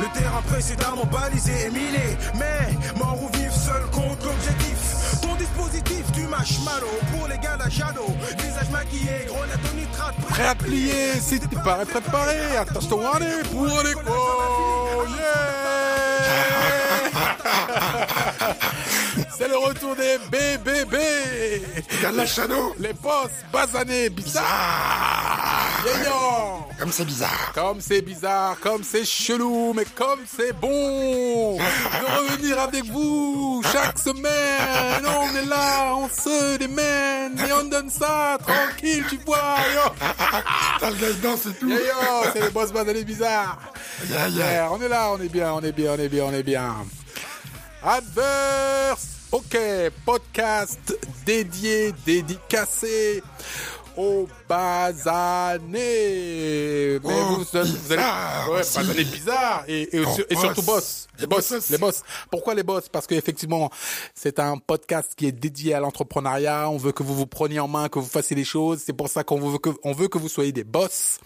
Le terrain précédemment balisé et miné. Mais mort ou vif, seul contre l'objectif. Ton dispositif, tu malo pour les gars d'Achado. Visage maquillé, grenade au nitrate. Prêt à plier, si t'es pas préparé, attention, allez, pour les quoi, yeah C'est le retour des BBB Regarde la shadow Les boss basanés, bizarres yeah, Comme c'est bizarre. Comme c'est bizarre, comme c'est chelou, mais comme c'est bon de revenir avec vous chaque semaine. On est là, on se démène et on donne ça, tranquille, tu vois T'as le gars c'est tout. Yo, c'est les boss basanés bizarres yeah, yeah. On est là, on est bien, on est bien, on est bien, on est bien. Adverse Ok, podcast dédié, dédicacé au basané. Mais Oh, vous, vous allez, bizarre ouais, bizarre et, et, Oh, et surtout boss. Les boss, les boss. Pourquoi les boss? Parce qu'effectivement, c'est un podcast qui est dédié à l'entrepreneuriat. On veut que vous vous preniez en main, que vous fassiez les choses. C'est pour ça qu'on veut que, on veut que vous soyez des boss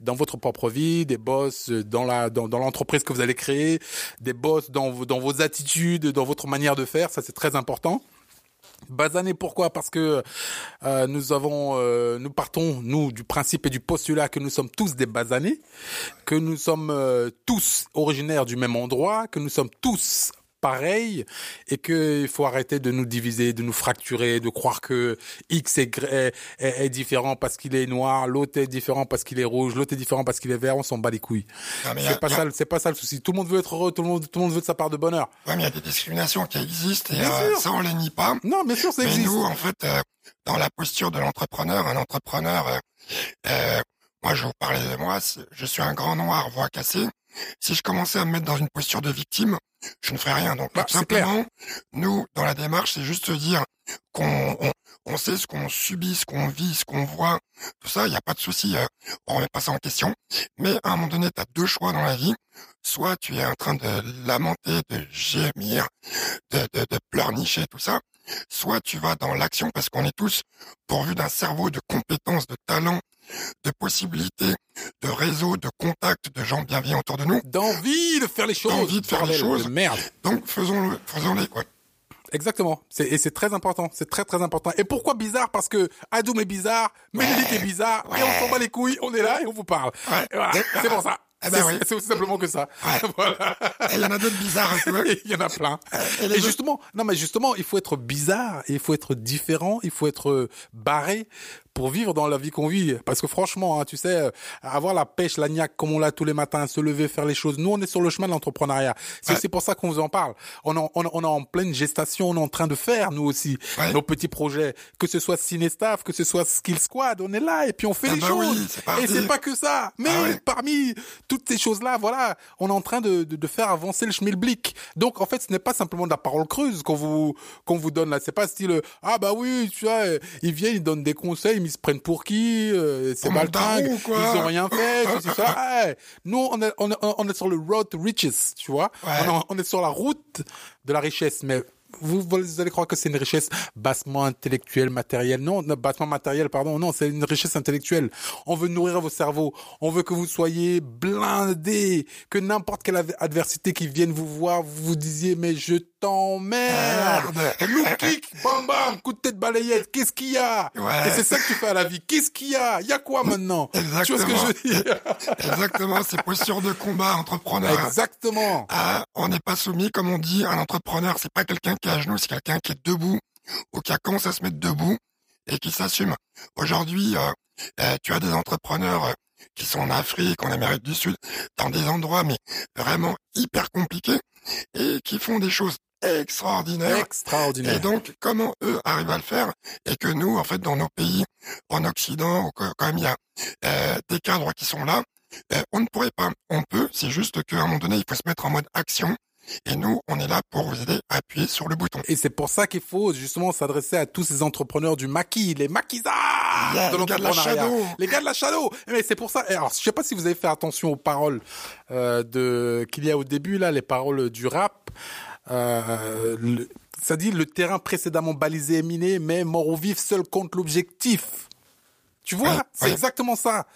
dans votre propre vie, des boss dans la, dans, dans l'entreprise que vous allez créer, des boss dans, vos- dans vos attitudes, dans votre manière de faire. Ça, c'est très important. Basané pourquoi? Parce que euh, nous avons, euh, nous partons nous du principe et du postulat que nous sommes tous des basanés, que nous sommes euh, tous originaires du même endroit, que nous sommes tous pareils et que il faut arrêter de nous diviser, de nous fracturer, de croire que X est, gr- est, est- est différent parce qu'il est noir, l'autre est différent parce qu'il est rouge, l'autre est différent parce qu'il est vert. On s'en bat les couilles. C'est pas ça, pas ça le souci. Tout le monde veut être heureux, tout le monde, tout le monde veut de sa part de bonheur. Ouais, mais il y a des discriminations qui existent et euh, ça, on les nie pas. Non, bien sûr, ça Mais existe. nous, en fait, euh, dans la posture de l'entrepreneur, un entrepreneur, euh, moi, je vous parler de moi, je suis un grand noir, voix cassée. Si je commençais à me mettre dans une posture de victime, je ne ferais rien. Donc, Bah, simplement, nous, dans la démarche, c'est juste se dire qu'on on, on sait ce qu'on subit, ce qu'on vit, ce qu'on voit, tout ça, il n'y a pas de souci, euh, on remet pas ça en question. Mais à un moment donné, tu as deux choix dans la vie. Soit tu es en train de lamenter, de gémir, de, de, de pleurnicher, tout ça, soit tu vas dans l'action parce qu'on est tous pourvus d'un cerveau de compétences, de talents, de possibilités, de réseaux, de contacts, de gens bienveillants autour de nous. D'envie de faire les choses. D'envie de faire les choses. de Merde. Donc faisons-le, faisons-les quoi. Exactement. C'est, et c'est très important. C'est très très important. Et pourquoi bizarre? Parce que Adoum est bizarre, Ménélique est bizarre, et on s'en bat les couilles, on est là et on vous parle. Ouais. Et voilà, c'est pour ça. Eh ben c'est, oui. c'est aussi simplement que ça. Ouais. voilà. Et il y en a d'autres bizarres. Il y en a plein. et les Et autres- justement, non mais justement, il faut être bizarre, il faut être différent, il faut être euh, barré pour vivre dans la vie qu'on vit. Parce que franchement, hein, tu sais, euh, avoir la pêche, la niaque comme on l'a tous les matins, se lever, faire les choses. Nous, on est sur le chemin de l'entrepreneuriat. C'est Ouais. pour ça qu'on vous en parle. On est, en- on, on en pleine gestation, on est en train de faire nous aussi Ouais. nos petits projets, que ce soit Cinestaff, que ce soit Skill Squad, on est là et puis on fait Ah les bah choses. oui, et c'est pas que ça, mais Ah ouais. parmi toutes ces choses-là, voilà, on est en train de, de, de faire avancer le schmilblick. Donc en fait, ce n'est pas simplement de la parole creuse qu'on vous qu'on vous donne là. C'est pas style ah bah oui, tu vois, euh, ils viennent, ils donnent des conseils, ils se prennent pour qui euh, C'est baltringue, ils ont rien fait, tout ça. Ouais. Nous, on est, on est on est sur le road to riches, tu vois. Ouais. On, est, on est sur la route de la richesse, mais vous, vous allez croire que c'est une richesse bassement intellectuelle, matérielle. Non, bassement matérielle, pardon. Non, c'est une richesse intellectuelle. On veut nourrir vos cerveaux. On veut que vous soyez blindés. Que n'importe quelle adver- adversité qui vienne vous voir, vous vous disiez, mais je t'emmerde. Merde. Loup kick, bam bam, coup de tête balayette. Qu'est-ce qu'il y a? Ouais. Et c'est ça que tu fais à la vie. Qu'est-ce qu'il y a? Il y a quoi maintenant? Tu vois ce que Exactement. je veux dire? Exactement, c'est posture de combat entrepreneur. Exactement. Ah, on n'est pas soumis, comme on dit, un entrepreneur, c'est pas quelqu'un qui est à genoux, c'est quelqu'un qui est debout, ou qui a commencé à se mettre debout, et qui s'assume. Aujourd'hui, euh, euh, tu as des entrepreneurs euh, qui sont en Afrique, en Amérique du Sud, dans des endroits, mais vraiment hyper compliqués, et qui font des choses extraordinaires. Extraordinaire. Et donc, comment eux arrivent à le faire et que nous, en fait, dans nos pays, en Occident, quand même il y a euh, des cadres qui sont là, euh, on ne pourrait pas. On peut, c'est juste qu'à un moment donné, il faut se mettre en mode action. Et nous, on est là pour vous aider à appuyer sur le bouton. Et c'est pour ça qu'il faut justement s'adresser à tous ces entrepreneurs du maquis, les maquisards Yeah, de les gars de la l'entrepreneuriat. shadow. Les gars de la shadow. Mais c'est pour ça. et Alors, je sais pas si vous avez fait attention aux paroles euh, de qu'il y a au début là, les paroles du rap. Euh, le- ça dit le terrain précédemment balisé et miné, mais mort ou vif seul contre l'objectif. Tu vois, Ouais, c'est exactement ça.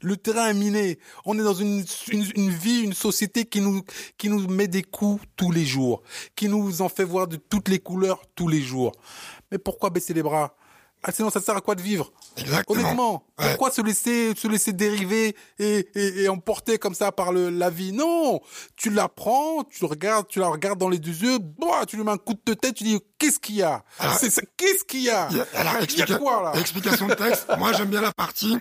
Le terrain est miné. On est dans une, une, une vie, une société qui nous, qui nous met des coups tous les jours, qui nous en fait voir de toutes les couleurs tous les jours. Mais pourquoi baisser les bras? Ah, Sinon, ça sert à quoi de vivre? Exactement. Honnêtement, Ouais. pourquoi se laisser, se laisser dériver et, et, et emporter comme ça par le, la vie? Non, tu la prends, tu le regardes, tu la regardes dans les deux yeux, boah, tu lui mets un coup de tête, tu dis qu'est-ce qu'il y a? C'est qu'est-ce qu'il y a? y a- alors, Il y a explica- quoi là? explication de texte. Moi, j'aime bien la partie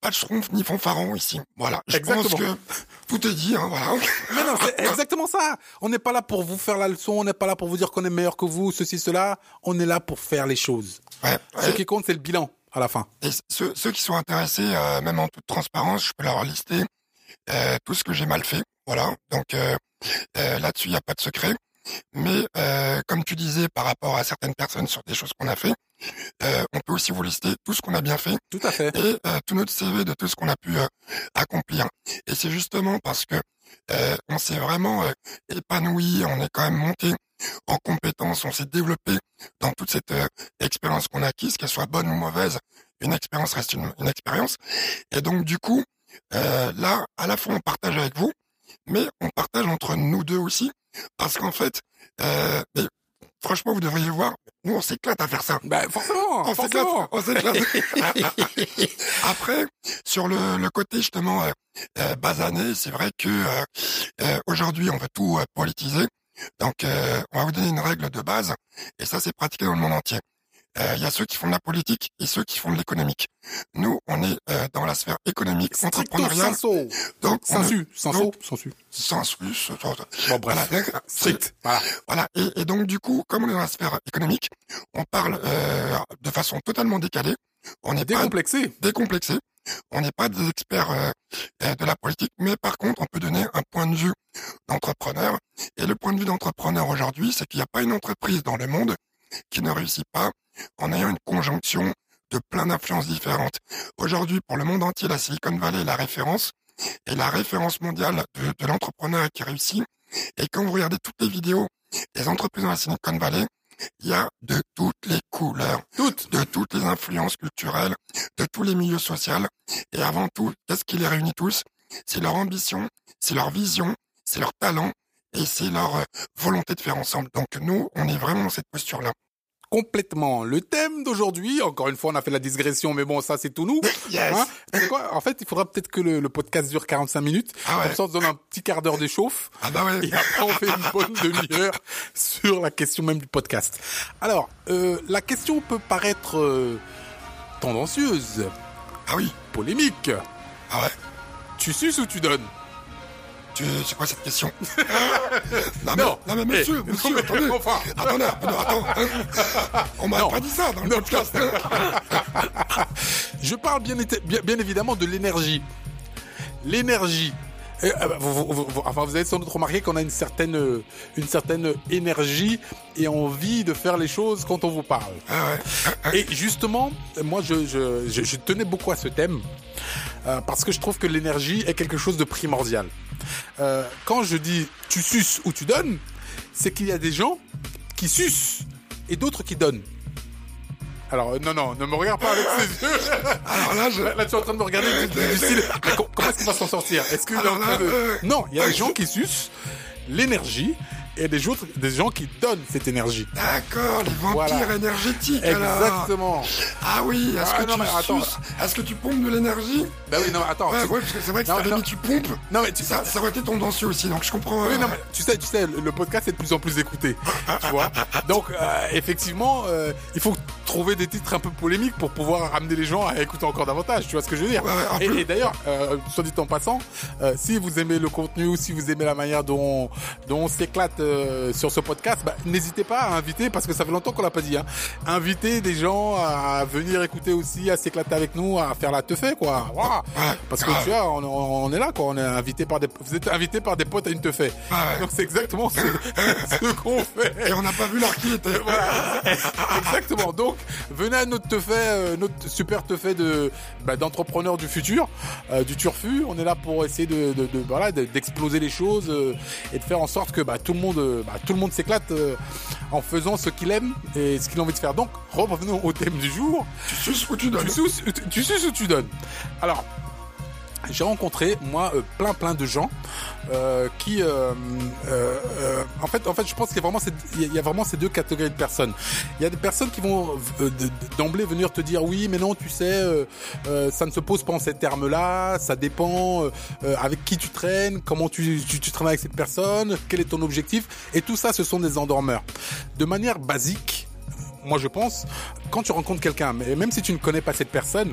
pas de schtroumpf ni fanfaron ici. Voilà. Je pense Exactement. que tout est dit, hein, voilà. Mais non, c'est exactement ça. On n'est pas là pour vous faire la leçon, on n'est pas là pour vous dire qu'on est meilleur que vous, ceci, cela. On est là pour faire les choses. Ouais, Ce qui compte, c'est le bilan à la fin. Et ceux, ceux qui sont intéressés, euh, même en toute transparence, je peux leur lister euh, tout ce que j'ai mal fait. Voilà. Donc euh, là-dessus, il n'y a pas de secret. Mais comme tu disais par rapport à certaines personnes sur des choses qu'on a fait, euh, on peut aussi vous lister tout ce qu'on a bien fait Tout à fait. et euh, tout notre CV de tout ce qu'on a pu euh, accomplir. Et c'est justement parce que euh, on s'est vraiment euh, épanoui, on est quand même monté en compétences, on s'est développé dans toute cette euh, expérience qu'on a acquise, qu'elle soit bonne ou mauvaise, une expérience reste une, une expérience. Et donc du coup, euh, là, à la fois on partage avec vous, mais on partage entre nous deux aussi, parce qu'en fait, euh, franchement, vous devriez voir, nous on s'éclate à faire ça. Ben, forcément, On s'éclate, on s'éclate. Après, sur le, le côté justement euh, euh, basané, c'est vrai que euh, euh, aujourd'hui on veut tout politiser. Donc, euh, on va vous donner une règle de base, et ça c'est pratiqué dans le monde entier. Euh, Il y a ceux qui font de la politique et ceux qui font de l'économique. Nous, on est euh, dans la sphère économique, entrepreneuriale, sensu. donc Sensu, sensu, sensu. sans plus. Bon, bref. Voilà, Strict. Voilà. voilà. Et, et donc du coup, comme on est dans la sphère économique, on parle euh, de façon totalement décalée. On pas Décomplexé. décomplexé. On n'est pas des experts euh, euh, de la politique, mais par contre, on peut donner un point de vue d'entrepreneur. Et le point de vue d'entrepreneur aujourd'hui, c'est qu'il n'y a pas une entreprise dans le monde qui ne réussit pas en ayant une conjonction de plein d'influences différentes. Aujourd'hui, pour le monde entier, la Silicon Valley est la référence et la référence mondiale de, de l'entrepreneur qui réussit. Et quand vous regardez toutes les vidéos des entreprises dans la Silicon Valley, il y a de toutes les couleurs Toutes. de toutes les influences culturelles, de tous les milieux sociaux. Et avant tout, qu'est-ce qui les réunit tous? C'est leur ambition, c'est leur vision, c'est leur talent et c'est leur euh, volonté de faire ensemble. Donc nous, on est vraiment dans cette posture-là. Complètement. Le thème d'aujourd'hui, encore une fois, on a fait la digression, mais bon, ça, c'est tout nous. Yes Hein C'est quoi? En fait, il faudra peut-être que le, le podcast dure 45 minutes. Ah ouais. Comme ça, on se donne un petit quart d'heure d'échauffe. Ah bah ouais. Et après, on fait une bonne demi-heure sur la question même du podcast. Alors, euh, la question peut paraître euh, tendancieuse, Ah oui. polémique. Ah ouais. Tu suces ou tu donnes? Tu, c'est quoi cette question non, Non. mais, non mais monsieur, Eh, monsieur, non, mais attendez. enfin. Attendez, attendez, attends. hein. On m'a pas dit ça dans le podcast. Je parle bien, bien, bien évidemment de l'énergie. L'énergie. Eh, ah bah, vous, vous- vous- enfin, vous avez sans doute remarqué qu'on a une certaine, euh, une certaine énergie et envie de faire les choses quand on vous parle. Ah ouais. Et justement, moi, je, je, je, je tenais beaucoup à ce thème euh, parce que je trouve que l'énergie est quelque chose de primordial. Euh, quand je dis tu suces ou tu donnes, c'est qu'il y a des gens qui sucent et d'autres qui donnent. Alors, euh, non, non, ne me regarde pas avec ces yeux. Alors là, je... Là, tu es en train de me regarder du, du style. Mais comment est-ce qu'il va s'en sortir? Est-ce train là, de... euh, Non, il y a des gens qui sucent l'énergie et des autres, des gens qui donnent cette énergie. D'accord, les vampires Voilà. énergétiques alors. Exactement. Ah oui, est-ce Ah, que mais Est-ce que tu pompes de l'énergie? Bah oui, non, attends. Ouais, tu- ouais, parce que c'est vrai que Non, si non. mis tu pompes, Non, mais tu ça, ça aurait été tendancieux aussi, donc je comprends. Oui, euh, non, mais tu sais, tu sais, le le podcast est de plus en plus écouté, tu vois. Donc, euh, effectivement, euh, il faut trouver des titres un peu polémiques pour pouvoir amener les gens à écouter encore davantage. Tu vois ce que je veux dire Et, et d'ailleurs, euh, soit dit en passant, euh, si vous aimez le contenu ou si vous aimez la manière dont dont on s'éclate euh, sur ce podcast, bah, n'hésitez pas à inviter parce que ça fait longtemps qu'on l'a pas dit. Hein, inviter des gens à venir écouter aussi, à s'éclater avec nous, à faire la teufée, quoi. Parce que tu vois, on, on est là, quoi. On est invité par des, vous êtes invité par des potes à une teufée. Donc c'est exactement ce, ce qu'on fait. Et on n'a pas vu l'heure qui était. Voilà. Exactement. Donc, venez à notre euh, notre super te fait de bah, d'entrepreneur du futur, euh, du turfu. On est là pour essayer de, de, de voilà d'exploser les choses euh, et de faire en sorte que bah, tout le monde euh, bah, tout le monde s'éclate euh, en faisant ce qu'il aime et ce qu'il a envie de faire. Donc revenons au thème du jour. Tu suces ou tu donnes Tu suces, tu, tu suces ou tu donnes Alors, j'ai rencontré moi euh, plein plein de gens euh, qui euh, euh, euh, en fait en fait je pense qu'il y a vraiment ces deux catégories de personnes. Il y a des personnes qui vont euh, d'emblée venir te dire oui mais non tu sais ça ne se pose pas en ces termes là ça dépend avec qui tu traînes comment tu, tu, tu traînes avec cette personne quel est ton objectif. Et tout ça ce sont des endormeurs. De manière basique moi je pense, quand tu rencontres quelqu'un, même si tu ne connais pas cette personne,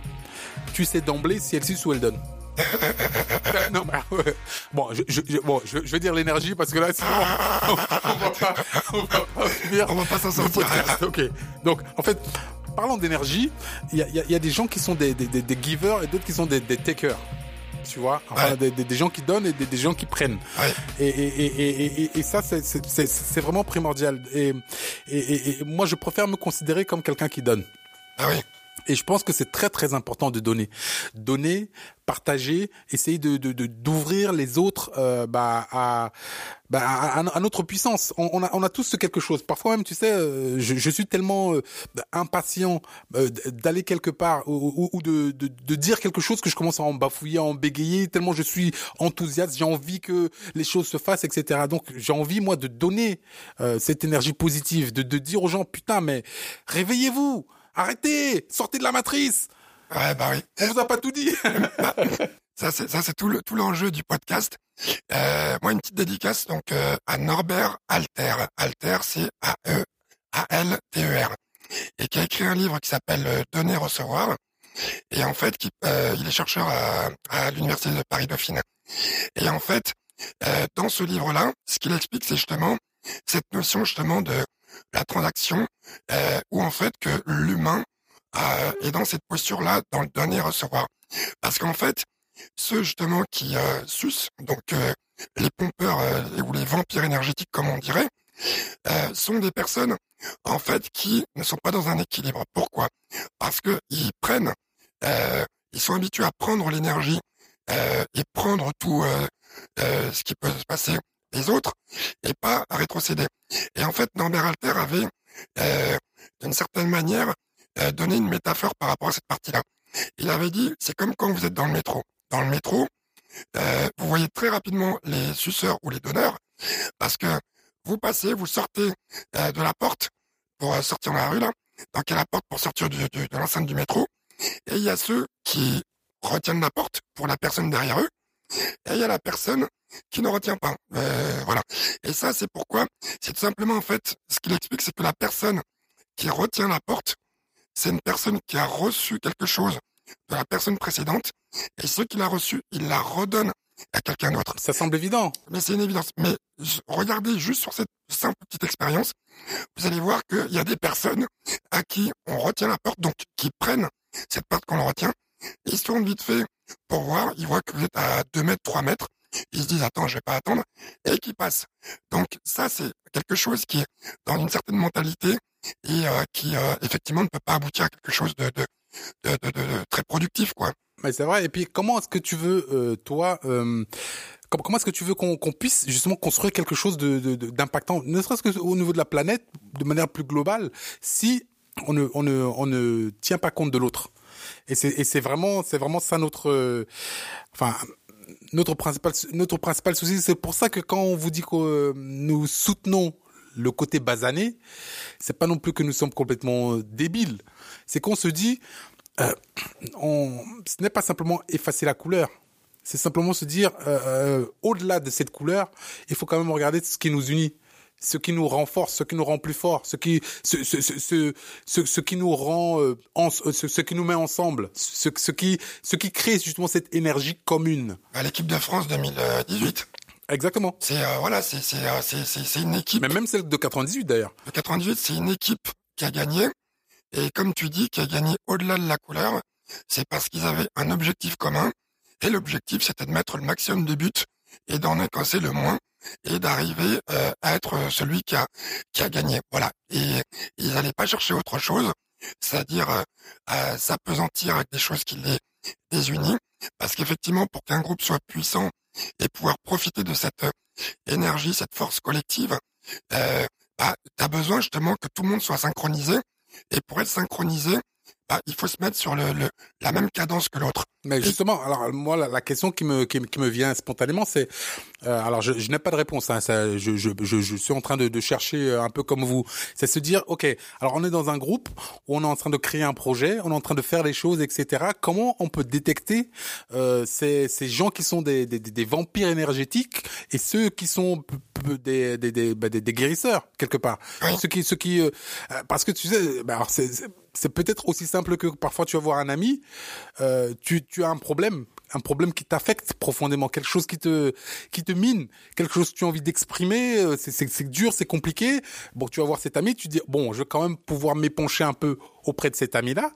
tu sais d'emblée si elle suce ou elle donne. non, ouais. Bon, je, je, bon, je, je vais dire l'énergie parce que là, sinon, on, on va pas, on va pas finir On va pas s'en sortir. Ok. Donc, en fait, parlant d'énergie, il y a, y a- y a des gens qui sont des, des, des, des givers et d'autres qui sont des, des takers. Tu vois, enfin, Ouais. des, des, des gens qui donnent et des, des gens qui prennent. Ouais. Et, et, et, et, ça, c'est- vraiment primordial. Et, et, et, et moi, je préfère me considérer comme quelqu'un qui donne. Ah oui. Et je pense que c'est très très important de donner, donner, partager, essayer de de- de- d'ouvrir les autres euh, bah, à, bah, à, à notre puissance. On, on a on a tous quelque chose. Parfois même, tu sais, euh, je, je suis tellement euh, impatient euh, d'aller quelque part ou, ou- ou de, de de dire quelque chose que je commence à en bafouiller, à en bégayer tellement je suis enthousiaste. J'ai envie que les choses se fassent, etc. Donc j'ai envie moi de donner euh, cette énergie positive, de de dire aux gens putain mais réveillez-vous. Arrêtez, sortez de la matrice. Ouais, bah oui. On vous a pas tout dit. Ça, c'est, tout le, tout l'enjeu du podcast. Euh, moi, une petite dédicace, donc, euh, à Norbert Alter. Alter, c'est A-E-A-L-T-E-R. Et qui a écrit un livre qui s'appelle euh, Donner, recevoir. Et en fait, qui, euh, il est chercheur à, à l'université de Paris-Dauphine. Et en fait, dans ce livre-là, ce qu'il explique, c'est justement cette notion justement de la transaction, euh, où en fait que l'humain euh, est dans cette posture-là, dans le donner recevoir. Parce qu'en fait, ceux justement qui euh, sucent, donc euh, les pompeurs euh, ou les vampires énergétiques comme on dirait, sont des personnes en fait qui ne sont pas dans un équilibre. Pourquoi? Parce que ils prennent, ils sont habitués à prendre l'énergie et prendre tout ce qui peut se passer des autres et pas à rétrocéder. Et en fait, Norbert Alter avait, euh, d'une certaine manière, euh, donné une métaphore par rapport à cette partie-là. Il avait dit, c'est comme quand vous êtes dans le métro. Dans le métro, euh, vous voyez très rapidement les suceurs ou les donneurs, parce que vous passez, vous sortez euh, de la porte pour sortir dans la rue, là, donc a la porte pour sortir de l'enceinte du métro, et il y a ceux qui retiennent la porte pour la personne derrière eux, et il y a la personne qui ne retient pas. Euh, voilà. Et ça, c'est pourquoi, c'est tout simplement en fait, ce qu'il explique, c'est que la personne qui retient la porte, c'est une personne qui a reçu quelque chose de la personne précédente, et ce qu'il a reçu, il la redonne à quelqu'un d'autre. Ça semble évident. Mais c'est une évidence. Mais regardez juste sur cette simple petite expérience, vous allez voir qu'il y a des personnes à qui on retient la porte, donc qui prennent cette porte qu'on leur retient, ils se tournent vite fait pour voir, ils voient que vous êtes à 2 mètres, 3 mètres, ils se disent attends, je vais pas attendre, et qui passent. Donc ça, c'est quelque chose qui est dans une certaine mentalité et euh, qui euh, effectivement ne peut pas aboutir à quelque chose de, très productif, quoi. Mais c'est vrai. Et puis, comment est-ce que tu veux, euh, toi, com- comment est-ce que tu veux qu'on puisse justement construire quelque chose de de- d'impactant, ne serait-ce que au niveau de la planète, de manière plus globale, si on ne on ne on ne tient pas compte de l'autre? Et c'est vraiment c'est vraiment ça notre, euh, enfin notre principal notre principal souci. C'est pour ça que quand on vous dit que euh, nous soutenons le côté basané, c'est pas non plus que nous sommes complètement euh, débiles. C'est qu'on se dit euh, on, ce n'est pas simplement effacer la couleur. C'est simplement se dire, euh, au-delà de cette couleur, il faut quand même regarder ce qui nous unit, ce qui nous renforce, ce qui nous rend plus forts, ce qui, ce, ce, ce, ce, ce- ce qui nous rend, euh, ce, ce qui nous met ensemble, ce, ce qui, ce qui crée justement cette énergie commune. À l'équipe de France 2018, Exactement. c'est euh, voilà, c'est c'est euh, c'est c'est une équipe. Mais même celle de 98 d'ailleurs. Le 98, c'est une équipe qui a gagné. Et comme tu dis, qui a gagné au-delà de la couleur, c'est parce qu'ils avaient un objectif commun. Et l'objectif, c'était de mettre le maximum de buts et d'en encaisser le moins et d'arriver euh, à être celui qui a, qui a gagné. Voilà. Et ils n'allaient pas chercher autre chose c'est-à-dire euh, euh, s'apesantir avec des choses qui les désunissent, parce qu'effectivement, pour qu'un groupe soit puissant et pouvoir profiter de cette euh, énergie, cette force collective, euh, bah, tu as besoin justement que tout le monde soit synchronisé, et pour être synchronisé, bah, il faut se mettre sur le, le la même cadence que l'autre. Mais justement, alors moi la, la question qui me qui, qui, me vient spontanément, c'est euh, alors je, je n'ai pas de réponse. Hein, ça, je, je, je, je, suis en train de, de, chercher euh, un peu comme vous. C'est se dire, ok, alors on est dans un groupe où on est en train de créer un projet, on est en train de faire les choses, etc. Comment on peut détecter euh, ces, ces gens qui sont des, des, des vampires énergétiques et ceux qui sont des des, des, bah, des, des guérisseurs quelque part? Oui. Ceux qui ceux qui euh, parce que tu sais, bah, alors c'est c'est peut-être aussi simple que parfois tu vas voir un ami, euh, tu, tu as un problème, un problème qui t'affecte profondément, quelque chose qui te qui te mine, quelque chose que tu as envie d'exprimer, euh, c'est c'est dur, c'est compliqué. Bon, tu vas voir cet ami, tu dis bon, je vais quand même pouvoir m'épancher un peu auprès de cet ami-là.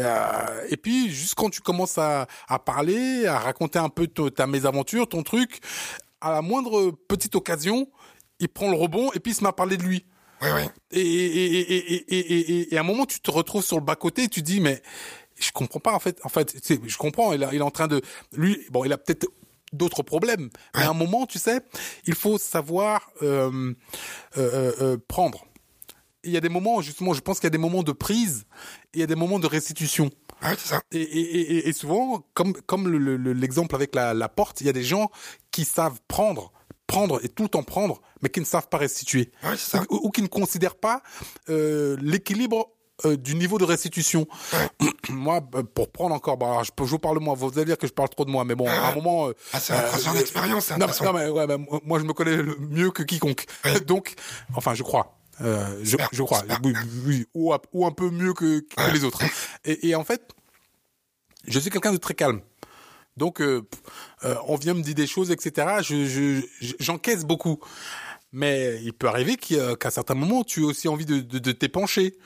Euh, et puis juste quand tu commences à à parler, à raconter un peu ta mésaventure, ton truc, à la moindre petite occasion, il prend le rebond et puis il se met à parler de lui. Oui, oui. Et, et, et, et, et, à un moment, tu te retrouves sur le bas côté et tu dis, mais je comprends pas en fait. En fait, je comprends. Il, a, il est en train de, lui, bon, il a peut-être d'autres problèmes. Mais à un moment, tu sais, il faut savoir euh, euh, euh, prendre. Il y a des moments, justement, je pense qu'il y a des moments de prise et il y a des moments de restitution. Ouais, ça. Et, et, et, et souvent, comme comme l'exemple le, le, avec la, la porte, il y a des gens qui savent prendre prendre et tout le temps prendre, mais qui ne savent pas restituer. Ouais, ça. Ou, ou, qui ne considèrent pas euh, l'équilibre euh, du niveau de restitution. Ouais. moi, pour prendre encore, bah, je, peux, je vous parle de moi, vous allez dire que je parle trop de moi, mais bon, à un moment... Euh, ah, c'est euh, d'expérience, c'est non, non, mais, ouais, bah, moi, je me connais mieux que quiconque. Ouais. Donc, enfin, je crois. Je, je, crois, oui, oui, ou, ou, un peu mieux que, que les autres. Et, et en fait, je suis quelqu'un de très calme. Donc, euh, euh, on vient me dire des choses, etc. Je, j'encaisse je, beaucoup. Mais il peut arriver qu'à certains moments, tu aies aussi envie de, de, de t'épancher.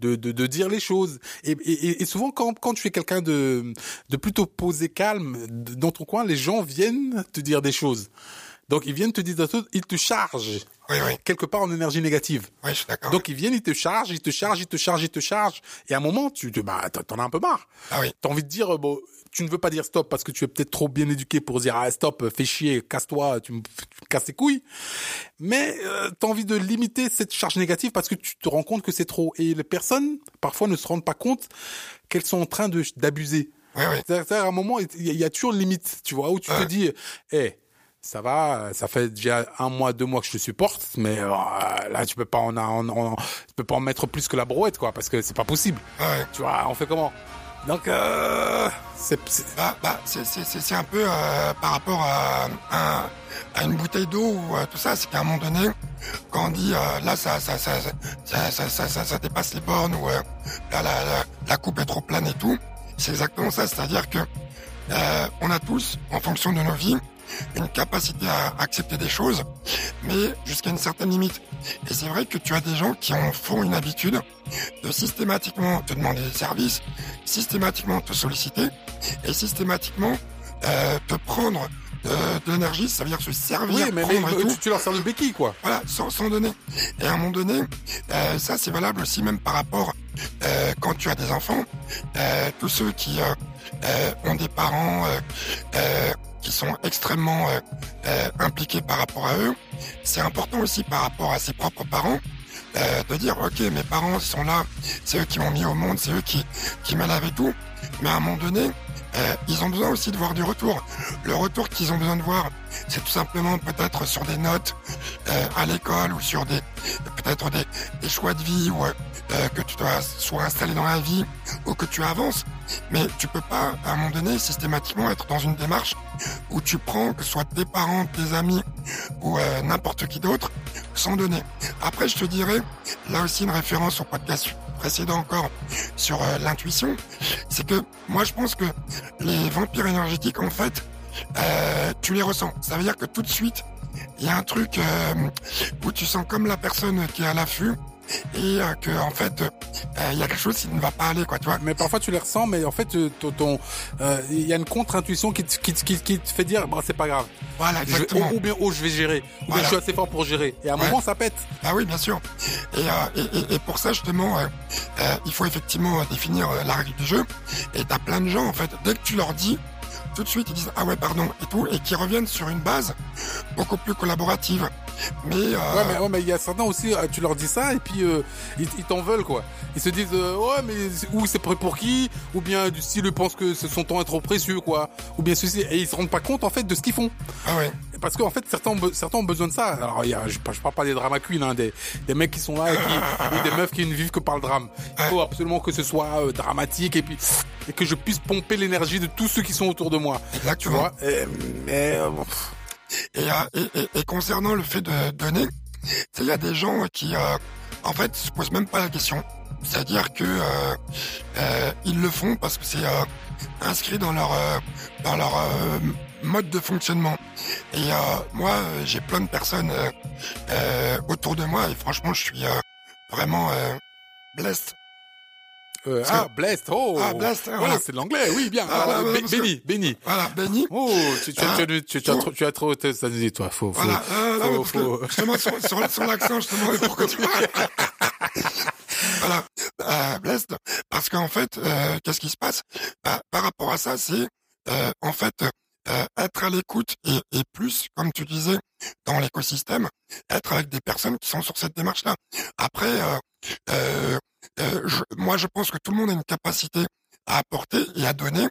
De, de, de, dire les choses. Et, et, et souvent, quand, quand tu es quelqu'un de, de plutôt posé, calme, dans ton coin, les gens viennent te dire des choses. Donc, ils viennent te dire des choses, ils te chargent. Oui, oui. Quelque part en énergie négative. Oui, je suis d'accord. Donc, ils viennent, ils te chargent, ils te chargent, ils te chargent, ils te chargent. Et à un moment, tu te, bah, t'en as un peu marre. Ah oui. T'as envie de dire, bon, tu ne veux pas dire stop parce que tu es peut-être trop bien éduqué pour dire ah stop, fais chier, casse-toi, tu me, casses les couilles. Mais euh, tu as envie de limiter cette charge négative parce que tu te rends compte que c'est trop. Et les personnes, parfois, ne se rendent pas compte qu'elles sont en train de d'abuser. Oui, oui. C'est-à-dire, à un moment, il y, y, a toujours une limite, tu vois, où tu ouais. te dis, hé, hey, ça va, ça fait déjà un mois, deux mois que je te supporte, mais euh, là tu peux pas en, en, en, tu peux pas en mettre plus que la brouette, quoi, parce que c'est pas possible. Ouais. Tu vois, on fait comment? Donc, euh, c'est bah, bah, un peu euh, par rapport à, une bouteille d'eau ou euh, tout ça. C'est qu'à un moment donné, quand on dit euh, là ça ça ça ça, ça, ça, dépasse les bornes ou la, la, coupe est trop pleine et tout, c'est exactement ça. C'est-à-dire que on a tous, en fonction de nos vies, une capacité à accepter des choses, mais jusqu'à une certaine limite. Et c'est vrai que tu as des gens qui en font une habitude de systématiquement te demander des services, systématiquement te solliciter et systématiquement euh, te prendre de l'énergie, ça veut dire se servir, oui, mais, prendre mais, et tout. Tu, tu, leur sers de béquille, quoi. Voilà, sans, sans donner. Et à un moment donné, euh, ça c'est valable aussi même par rapport euh, quand tu as des enfants, euh, tous ceux qui euh, ont des parents qui sont extrêmement impliqués par rapport à eux, c'est important aussi par rapport à ses propres parents euh, de dire ok mes parents sont là, c'est eux qui m'ont mis au monde, c'est eux qui qui et tout, mais à un moment donné euh, ils ont besoin aussi de voir du retour. Le retour qu'ils ont besoin de voir, c'est tout simplement peut-être sur des notes euh, à l'école ou sur des peut-être des, choix de vie ou euh, que tu dois soit installé dans la vie ou que tu avances. Mais tu peux pas à un moment donné systématiquement être dans une démarche où tu prends que ce soit tes parents, tes amis ou n'importe qui d'autre sans donner. Après, je te dirais là aussi une référence au podcast précédent encore sur euh, l'intuition, c'est que moi je pense que les vampires énergétiques en fait, euh, tu les ressens. Ça veut dire que tout de suite, il y a un truc euh, où tu sens comme la personne qui est à l'affût et que en fait il y a quelque chose qui ne va pas aller, quoi, tu vois. Mais parfois tu les ressens, mais en fait, euh, ton- euh, il y a une contre-intuition qui, te- qui, qui, te fait dire, bah, c'est pas grave. Voilà, exactement. ou, bien, oh, je vais gérer. Ou bien, je suis assez fort pour gérer. Et à un moment, ça pète. Ah oui, bien sûr. Et, euh, et, et- et pour ça, justement, euh, euh, il faut effectivement euh, définir euh, la règle du jeu. Et t'as plein de gens, en fait, dès que tu leur dis, tout de suite, ils disent ah ouais, pardon, et tout, et qui reviennent sur une base beaucoup plus collaborative. Mais, euh, Ouais, mais ouais, mais il y a certains aussi, euh, tu leur dis ça et puis euh, ils, ils t'en veulent quoi. Ils se disent euh, ouais, mais ou c'est prêt pour qui, ou bien du style ils pensent que son temps est trop précieux quoi, ou bien ceci et ils se rendent pas compte en fait de ce qu'ils font. ah ouais, Parce qu'en fait certains ont, certains ont besoin de ça. Alors il y a, je, je parle pas des drama queens, hein, des, des mecs qui sont là et qui, des meufs qui ne vivent que par le drame. Il faut absolument que ce soit euh, dramatique et puis et que je puisse pomper l'énergie de tous ceux qui sont autour de moi. Tu exactement. vois? Et- mais euh, pff, Et, euh, et, et- et concernant le fait de donner, il y a des gens qui, euh, en fait, se posent même pas la question. C'est-à-dire que euh, euh, ils le font parce que c'est euh, inscrit dans leur euh, dans leur mode de fonctionnement. Et moi, j'ai plein de personnes autour de moi et franchement, je suis vraiment blessed. Euh, ah blessed, oh, Ah, blessed, Ouais, voilà. c'est de l'anglais, oui bien. Ah, que- béni, béni. Voilà, béni. Oh, tu, tu, Ah, tu, tu, tu as faut- trop, tu as trop, ça dit toi, faut, faut, Voilà, euh, non, faut, que justement sur, sur, sur l'accent, justement, pour que tu Voilà, euh, blessed, parce qu'en fait, euh, qu'est-ce qui se passe? Bah, Par rapport à ça, c'est euh, en fait euh, être à l'écoute et, et plus, comme tu disais, dans l'écosystème, être avec des personnes qui sont sur cette démarche-là. Après, euh, euh, euh, je- moi, je pense que tout le monde a une capacité à apporter et à donner,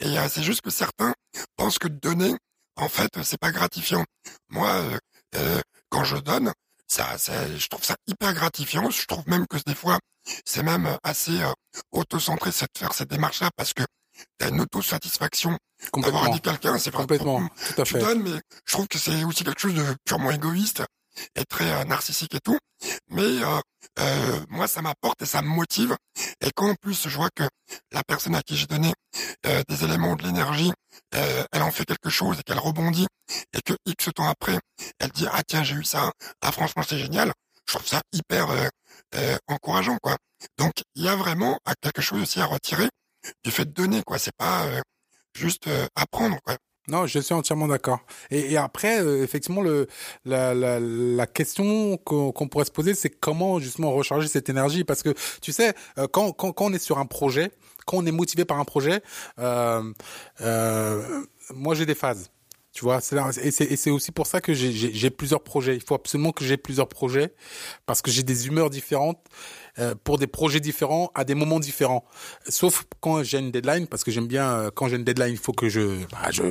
et euh, c'est juste que certains pensent que donner, en fait, c'est pas gratifiant. Moi, euh, euh, quand je donne, ça, ça- je trouve ça hyper gratifiant. Je trouve même que des fois, c'est même assez euh, auto-centré de faire cette démarche-là parce que t'as une auto-satisfaction d'avoir aidé quelqu'un. C'est vraiment- complètement, tout à Tu fait. donnes, mais je trouve que c'est aussi quelque chose de purement égoïste et très euh, narcissique et tout. Mais euh, euh, moi, ça m'apporte et ça me motive. Et quand en plus je vois que la personne à qui j'ai donné des éléments de l'énergie, elle en fait quelque chose et qu'elle rebondit et que X temps après, elle dit ah tiens j'ai eu ça, ah franchement c'est génial. Je trouve ça hyper euh, encourageant quoi. Donc il y a vraiment quelque chose aussi à retirer du fait de donner quoi. C'est pas juste euh, apprendre quoi. Non, je suis entièrement d'accord. Et, et après, euh, effectivement, le la, la, la question qu'on qu'on pourrait se poser, c'est comment justement recharger cette énergie, parce que tu sais, euh, quand, quand quand on est sur un projet, quand on est motivé par un projet, euh, euh, moi j'ai des phases. Tu vois, et c'est aussi pour ça que j'ai plusieurs projets. Il faut absolument que j'ai plusieurs projets parce que j'ai des humeurs différentes euh, pour des projets différents à des moments différents. Sauf quand j'ai une deadline, parce que j'aime bien euh, quand j'ai une deadline, il faut que je bah, je,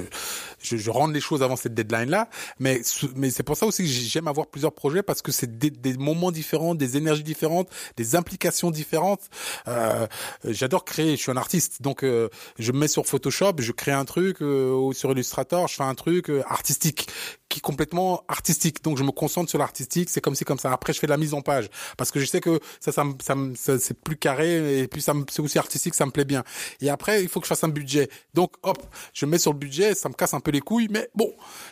je je rende les choses avant cette deadline là. Mais mais c'est pour ça aussi que j'aime avoir plusieurs projets parce que c'est des, des moments différents, des énergies différentes, des implications différentes. Euh, J'adore créer. Je suis un artiste, donc euh, je me mets sur Photoshop, je crée un truc euh, ou sur Illustrator, je fais un truc artistique qui est complètement artistique. Donc je me concentre sur l'artistique, c'est comme si comme ça. Après je fais de la mise en page parce que je sais que ça ça, ça, ça- c'est plus carré et puis ça c'est aussi artistique, ça me plaît bien. Et après il faut que je fasse un budget. Donc hop, je me mets sur le budget, ça me casse un peu les couilles, mais bon,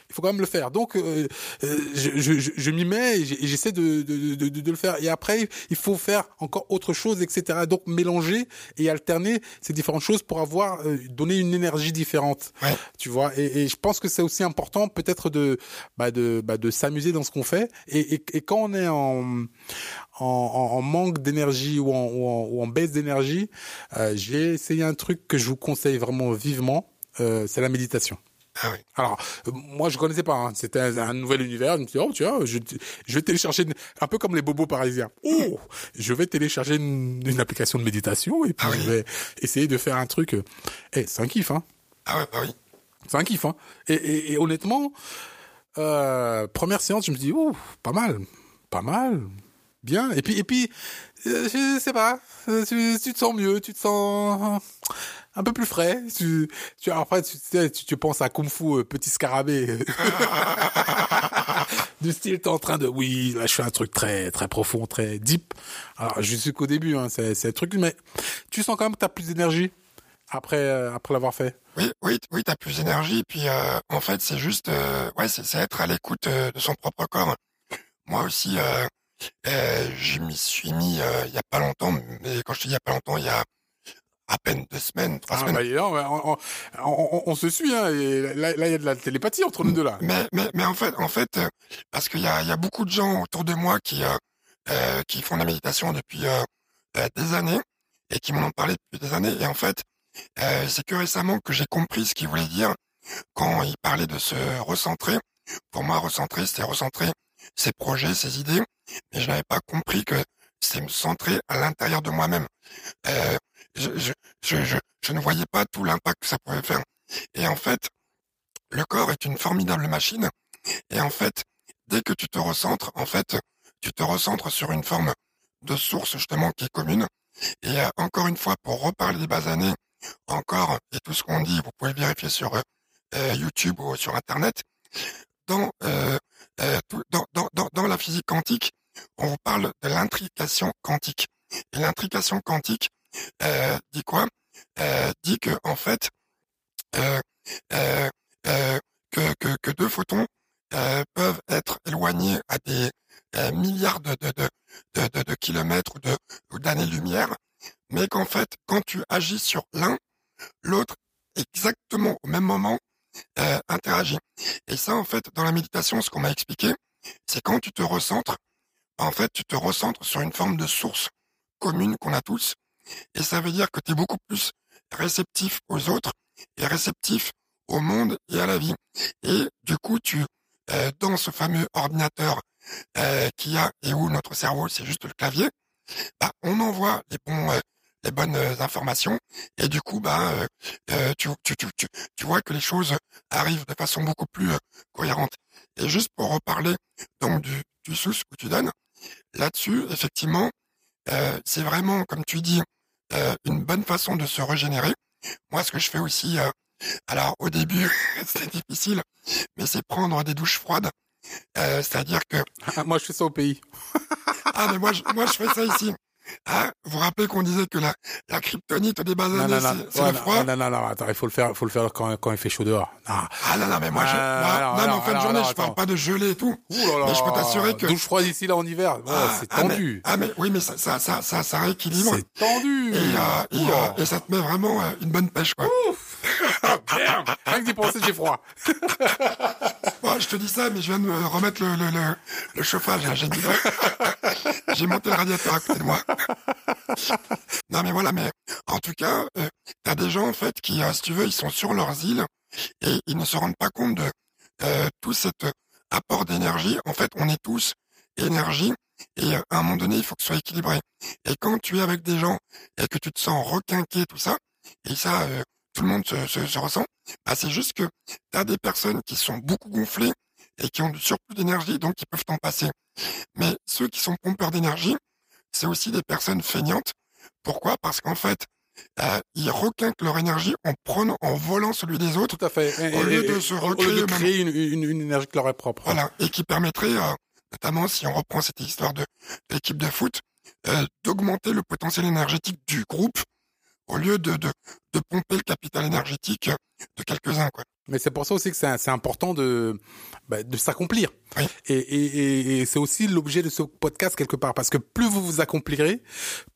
il faut quand même le faire. Donc euh, euh, je, je, je, je m'y mets et j'essaie de, de, de, de, de le faire. Et après il faut faire encore autre chose, etc. Donc mélanger et alterner ces différentes choses pour avoir euh, donné une énergie différente Ouais. tu vois et, et je pense que c'est aussi important peut-être de bah de bah de s'amuser dans ce qu'on fait et, et, et quand on est en en, en, manque d'énergie ou en, ou en ou en baisse d'énergie euh, j'ai essayé un truc que je vous conseille vraiment vivement euh, c'est la méditation Ah oui. alors, euh, moi, je connaissais pas. hein. C'était un, un nouvel univers. Je me suis dit, oh, tu vois, je, je vais télécharger, une- un peu comme les bobos parisiens. Oh, je vais télécharger une, une application de méditation et puis Ah oui. je vais essayer de faire un truc. Eh, c'est un kiff, hein. Ah ouais, bah oui. C'est un kiff, hein. Et, et, et honnêtement, euh, première séance, je me dis, oh, pas mal, pas mal, bien. Et puis, et puis, euh, je sais pas, euh, tu, te sens mieux, tu te sens un peu plus frais. Tu, tu après, tu, tu, tu penses à Kung Fu, petit scarabée. du style, t'es en train de, oui, je fais un truc très, très profond, très deep. Alors, je suis qu'au début, hein, c'est, c'est un truc, mais tu sens quand même que t'as plus d'énergie après, euh, après l'avoir fait. Oui, oui, oui, t'as plus d'énergie. Puis euh, en fait, c'est juste, euh, ouais, c'est être à l'écoute de son propre corps. Moi aussi, je m'y suis mis il y a pas longtemps, mais quand je dis il y a pas longtemps, il y a à peine deux semaines, trois Ah, semaines. bah, non, on, on- on- on se suit, hein, et là, il y a de la télépathie entre nous deux, là. Mais, mais, mais en fait, en fait, parce qu'il y a, il y a beaucoup de gens autour de moi qui, euh, qui font de la méditation depuis euh, des années et qui m'en ont parlé depuis des années. Et en fait, euh, c'est que récemment que j'ai compris ce qu'il voulait dire quand il parlait de se recentrer. Pour moi, recentrer, c'était recentrer ses projets, ses idées, mais je n'avais pas compris que c'était me centrer à l'intérieur de moi-même. Euh, je, je, je, je, ne voyais pas tout l'impact que ça pouvait faire. Et en fait, le corps est une formidable machine. Et en fait, dès que tu te recentres, en fait, tu te recentres sur une forme de source justement qui est commune. Et euh, encore une fois, pour reparler des bas années, encore, et tout ce qu'on dit, vous pouvez vérifier sur euh, euh, YouTube ou sur Internet, dans, euh, dans, la physique quantique, on vous parle de l'intrication quantique. Et l'intrication quantique dit quoi? Dit que en fait, que, deux photons peuvent être éloignés à des milliards de, kilomètres ou d'années-lumière, mais qu'en fait, quand tu agis sur l'un, l'autre, exactement au même moment, euh, interagit. Et ça, en fait, dans la méditation, ce qu'on m'a expliqué, c'est quand tu te recentres, en fait, tu te recentres sur une forme de source commune qu'on a tous, et ça veut dire que tu es beaucoup plus réceptif aux autres et réceptif au monde et à la vie. Et du coup, tu, euh, dans ce fameux ordinateur euh, qu'il y a et où notre cerveau, c'est juste le clavier, bah, on envoie les euh, bonnes euh, informations et du coup, bah, euh, tu, tu, tu, tu, vois que les choses arrivent de façon beaucoup plus cohérente. Et juste pour reparler donc du, du sous que tu donnes, là-dessus, effectivement, c'est vraiment, comme tu dis, une bonne façon de se régénérer. Moi, ce que je fais aussi, alors au début, c'est difficile, mais c'est prendre des douches froides. Euh, C'est-à-dire que Ah, Moi, je fais ça au pays. ah mais moi je, moi je fais ça ici. Ah, vous vous rappelez qu'on disait que la, la kryptonite non, non. c'est le froid? non, non, non, attends, il faut le faire, faut le faire quand, quand il fait chaud dehors. Non. Ah non, non, mais moi, je, Ah, moi- alors, non, mais en alors, fin de journée, je parle pas de gelée et tout. Ouh là là. Mais je peux t'assurer que- Douche froide ici, là, en hiver. Ouais, Ah, c'est ah, mais- tendu. Ah, mais, oui, mais ça, ça, ça, ça, ça rééquilibre. C'est tendu. Et, euh, et, euh, et ça te met vraiment euh, une bonne pêche, quoi. Rien que d'y penser, j'ai froid. Bon, je te dis ça, mais je viens de me remettre le, chauffage. J'ai J'ai monté le radiateur à côté de moi. non, mais voilà, mais en tout cas, euh, t'as des gens, en fait, qui, euh, si tu veux, ils sont sur leurs îles et ils ne se rendent pas compte de euh, tout cet euh, apport d'énergie. En fait, on est tous énergie et à un moment donné, il faut que ce soit équilibré. Et quand tu es avec des gens et que tu te sens requinqué, tout ça, et ça, tout le monde se, se, se ressent, bah, c'est juste que tu as des personnes qui sont beaucoup gonflées et qui ont du surplus d'énergie, donc ils peuvent t'en passer. Mais ceux qui sont pompeurs d'énergie, c'est aussi des personnes feignantes. Pourquoi? Parce qu'en fait, euh, ils requinquent leur énergie en prenant, en volant celui des autres, Tout à fait. Et- Au et- lieu de se au lieu recréer de eux-mêmes. créer une, une, une énergie qui leur est propre. voilà, et qui permettrait, euh, notamment si on reprend cette histoire de de l'équipe de foot, euh, d'augmenter le potentiel énergétique du groupe au lieu de, de, de pomper le capital énergétique de quelques-uns. Quoi. Mais c'est pour ça aussi que c'est c'est important de bah, de s'accomplir. Oui. Et, et c'est aussi l'objet de ce podcast quelque part parce que plus vous vous accomplirez,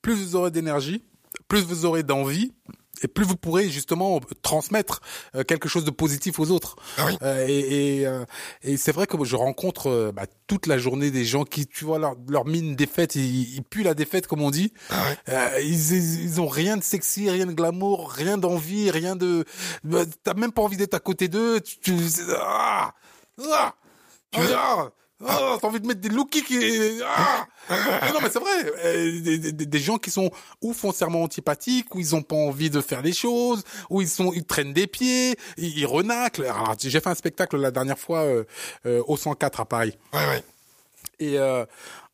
plus vous aurez d'énergie, plus vous aurez d'envie et plus vous pourrez justement transmettre euh, quelque chose de positif aux autres. Ah oui. Euh, et et, euh, et c'est vrai que je rencontre euh, bah, toute la journée des gens qui, tu vois, leur, leur mine défaite, ils, ils puent la défaite comme on dit. Ah ouais. Euh, ils, ils, ils ont rien de sexy, rien de glamour, rien d'envie, rien de. bah, T'as même pas envie d'être à côté d'eux. Tu, tu- ah, ah, Tu veux- ah, ah, T'as envie de mettre des lookies qui. Ah Mais non, mais c'est vrai. euh, des gens qui sont ou foncièrement antipathiques, ou ils ont pas envie de faire les choses, ou ils sont, ils traînent des pieds, ils, ils renaclent. Alors, j'ai fait un spectacle la dernière fois euh, euh, au 104 à Paris. Ouais, ouais. Et euh,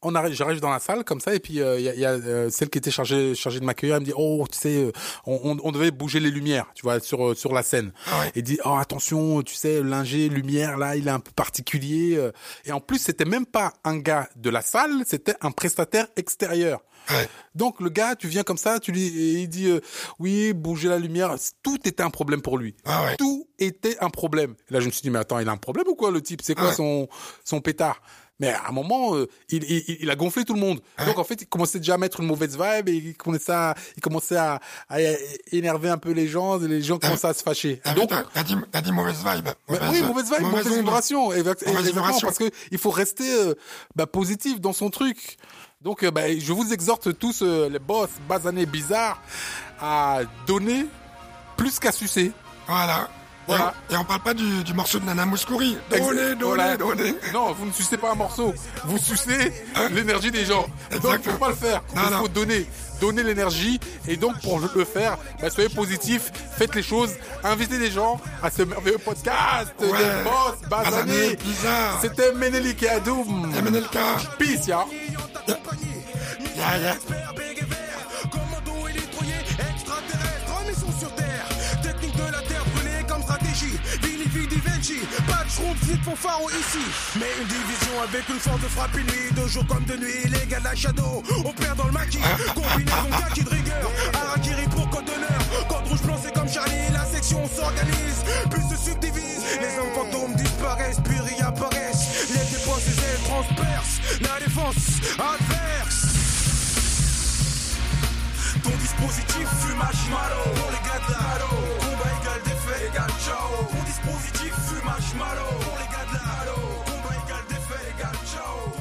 on arrive, j'arrive dans la salle comme ça, et puis euh, il y a, y a, euh, celle qui était chargée, chargée de m'accueillir. Elle me dit, oh, tu sais, on, on, on devait bouger les lumières, tu vois, sur euh, sur la scène. Ah ouais. Et dit, oh attention, tu sais, l'ingé lumière là, il est un peu particulier. euh. Et en plus, c'était même pas un gars de la salle, c'était un prestataire extérieur. Ouais. Donc le gars, tu viens comme ça, tu lui, et il dit, euh, oui, bouger la lumière, tout était un problème pour lui. Ah ouais. Tout était un problème. Et là, je me suis dit, mais attends, il a un problème ou quoi, le type? C'est quoi Ouais. son, son pétard? Mais à un moment, euh, il, il, il a gonflé tout le monde. Donc en fait, il commençait déjà à mettre une mauvaise vibe et il commençait à, il commençait à, à énerver un peu les gens et les gens commençaient à se fâcher. Ah, Donc, t'as, dit, dit mauvaise vibe. oui, mauvaise vibe, mauvaise, onde. vibration, exact- Mauvaise vibration. parce que il faut rester euh, bah, positif dans son truc. Donc, euh, bah, je vous exhorte tous euh, les boss basanés bizarres à donner plus qu'à sucer. Voilà. Voilà. Et, on, parle pas du, du morceau de Nana Mouskouri. Donnez, donnez, donnez. Non, vous ne sucez pas un morceau, vous sucez l'énergie des gens. Donc, Exactement. faut pas le faire. Non, Il non. faut donner, donner l'énergie. Et donc, pour le faire, bah, soyez positif, faites les choses, invitez des gens à ce merveilleux podcast Ouais. des boss bizarres. C'était Menelik et Adoum. Peace, ya. De schroom, flip fanfaro ici. Mais une division avec une force de frappe inouïe, de jour comme de nuit. Les gars de la Shadow, opèrent dans le maquis. Combinaison kaki de rigueur, Harakiri pour code d'honneur. Code rouge blanc, c'est comme Charlie, la section s'organise. Puis se subdivise, les hommes fantômes disparaissent, puis réapparaissent. Les dépenses, ailes transpercent. La défense adverse. Ton dispositif fume marshmallow Pour les gars de la halo. Combat égal défait égal ciao. Ton dispositif fume marshmallow Pour les gars de la halo. Combat égal défait égal ciao